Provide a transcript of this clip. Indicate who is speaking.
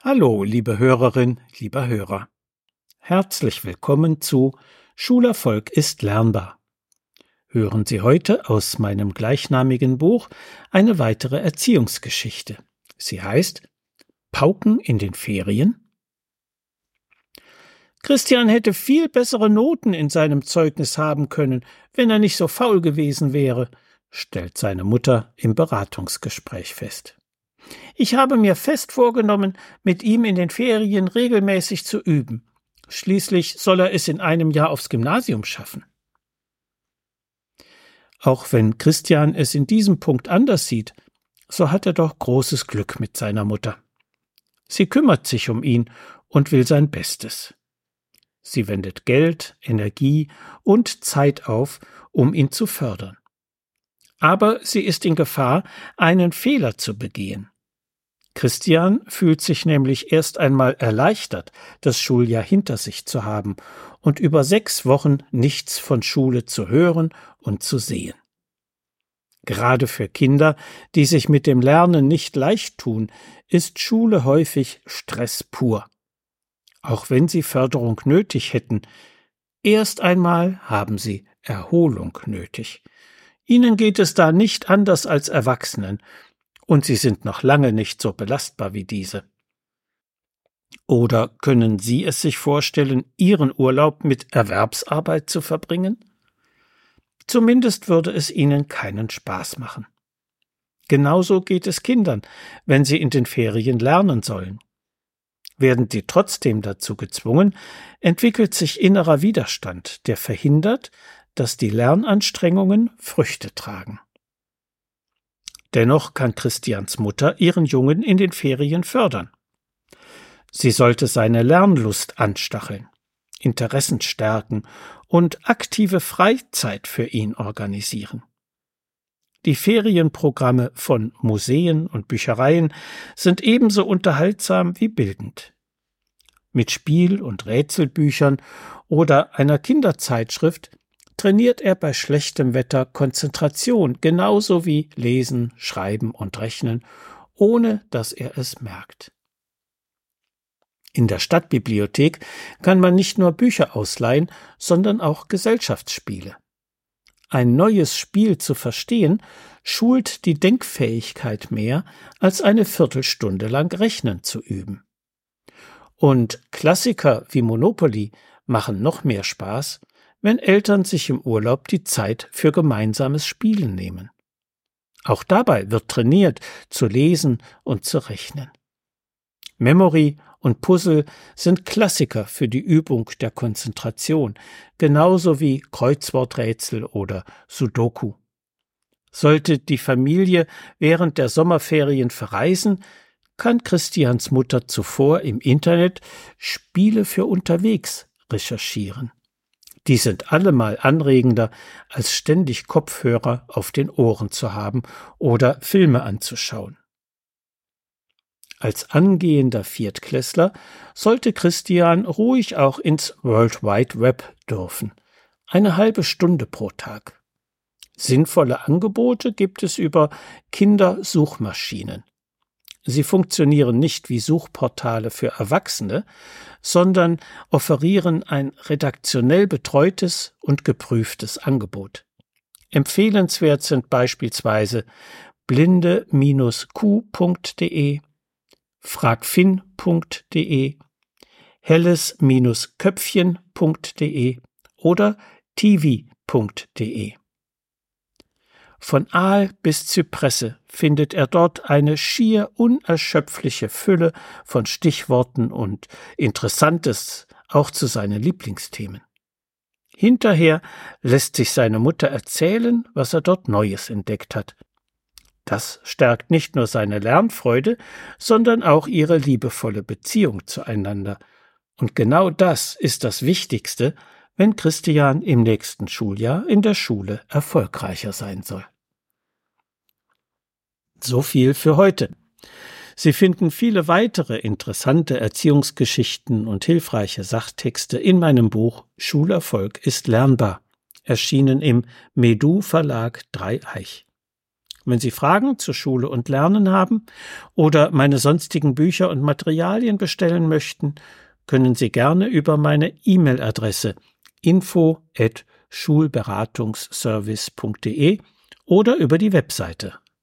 Speaker 1: Hallo, liebe Hörerin, lieber Hörer. Herzlich willkommen zu Schulerfolg ist lernbar. Hören Sie heute aus meinem gleichnamigen Buch eine weitere Erziehungsgeschichte. Sie heißt Pauken in den Ferien? Christian hätte viel bessere Noten in seinem Zeugnis haben können, wenn er nicht so faul gewesen wäre, stellt seine Mutter im Beratungsgespräch fest. Ich habe mir fest vorgenommen, mit ihm in den Ferien regelmäßig zu üben. Schließlich soll er es in einem Jahr aufs Gymnasium schaffen. Auch wenn Christian es in diesem Punkt anders sieht, so hat er doch großes Glück mit seiner Mutter. Sie kümmert sich um ihn und will sein Bestes. Sie wendet Geld, Energie und Zeit auf, um ihn zu fördern. Aber sie ist in Gefahr, einen Fehler zu begehen. Christian fühlt sich nämlich erst einmal erleichtert, das Schuljahr hinter sich zu haben und über sechs Wochen nichts von Schule zu hören und zu sehen. Gerade für Kinder, die sich mit dem Lernen nicht leicht tun, ist Schule häufig Stress pur. Auch wenn sie Förderung nötig hätten, erst einmal haben sie Erholung nötig. Ihnen geht es da nicht anders als Erwachsenen, und sie sind noch lange nicht so belastbar wie diese. Oder können Sie es sich vorstellen, Ihren Urlaub mit Erwerbsarbeit zu verbringen? Zumindest würde es Ihnen keinen Spaß machen. Genauso geht es Kindern, wenn sie in den Ferien lernen sollen. Werden sie trotzdem dazu gezwungen, entwickelt sich innerer Widerstand, der verhindert, dass die Lernanstrengungen Früchte tragen. Dennoch kann Christians Mutter ihren Jungen in den Ferien fördern. Sie sollte seine Lernlust anstacheln, Interessen stärken und aktive Freizeit für ihn organisieren. Die Ferienprogramme von Museen und Büchereien sind ebenso unterhaltsam wie bildend. Mit Spiel- und Rätselbüchern oder einer Kinderzeitschrift trainiert er bei schlechtem Wetter Konzentration, genauso wie Lesen, Schreiben und Rechnen, ohne dass er es merkt. In der Stadtbibliothek kann man nicht nur Bücher ausleihen, sondern auch Gesellschaftsspiele. Ein neues Spiel zu verstehen, schult die Denkfähigkeit mehr, als eine Viertelstunde lang Rechnen zu üben. Und Klassiker wie Monopoly machen noch mehr Spaß, wenn Eltern sich im Urlaub die Zeit für gemeinsames Spielen nehmen. Auch dabei wird trainiert, zu lesen und zu rechnen. Memory und Puzzle sind Klassiker für die Übung der Konzentration, genauso wie Kreuzworträtsel oder Sudoku. Sollte die Familie während der Sommerferien verreisen, kann Christians Mutter zuvor im Internet Spiele für unterwegs recherchieren. Die sind allemal anregender, als ständig Kopfhörer auf den Ohren zu haben oder Filme anzuschauen. Als angehender Viertklässler sollte Christian ruhig auch ins World Wide Web dürfen. Eine halbe Stunde pro Tag. Sinnvolle Angebote gibt es über Kindersuchmaschinen. Sie funktionieren nicht wie Suchportale für Erwachsene, sondern offerieren ein redaktionell betreutes und geprüftes Angebot. Empfehlenswert sind beispielsweise blinde-q.de, fragfin.de, helles-köpfchen.de oder tv.de. Von Aal bis Zypresse findet er dort eine schier unerschöpfliche Fülle von Stichworten und Interessantes auch zu seinen Lieblingsthemen. Hinterher lässt sich seine Mutter erzählen, was er dort Neues entdeckt hat. Das stärkt nicht nur seine Lernfreude, sondern auch ihre liebevolle Beziehung zueinander. Und genau das ist das Wichtigste, wenn Christian im nächsten Schuljahr in der Schule erfolgreicher sein soll. So viel für heute. Sie finden viele weitere interessante Erziehungsgeschichten und hilfreiche Sachtexte in meinem Buch Schulerfolg ist lernbar, erschienen im Medu Verlag Dreieich. Wenn Sie Fragen zur Schule und Lernen haben oder meine sonstigen Bücher und Materialien bestellen möchten, können Sie gerne über meine E-Mail-Adresse info at schulberatungsservice.de oder über die Webseite